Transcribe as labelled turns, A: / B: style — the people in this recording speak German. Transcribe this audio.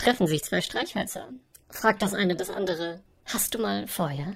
A: treffen sich zwei Streichhölzer. Fragt das eine das andere, hast du mal Feuer?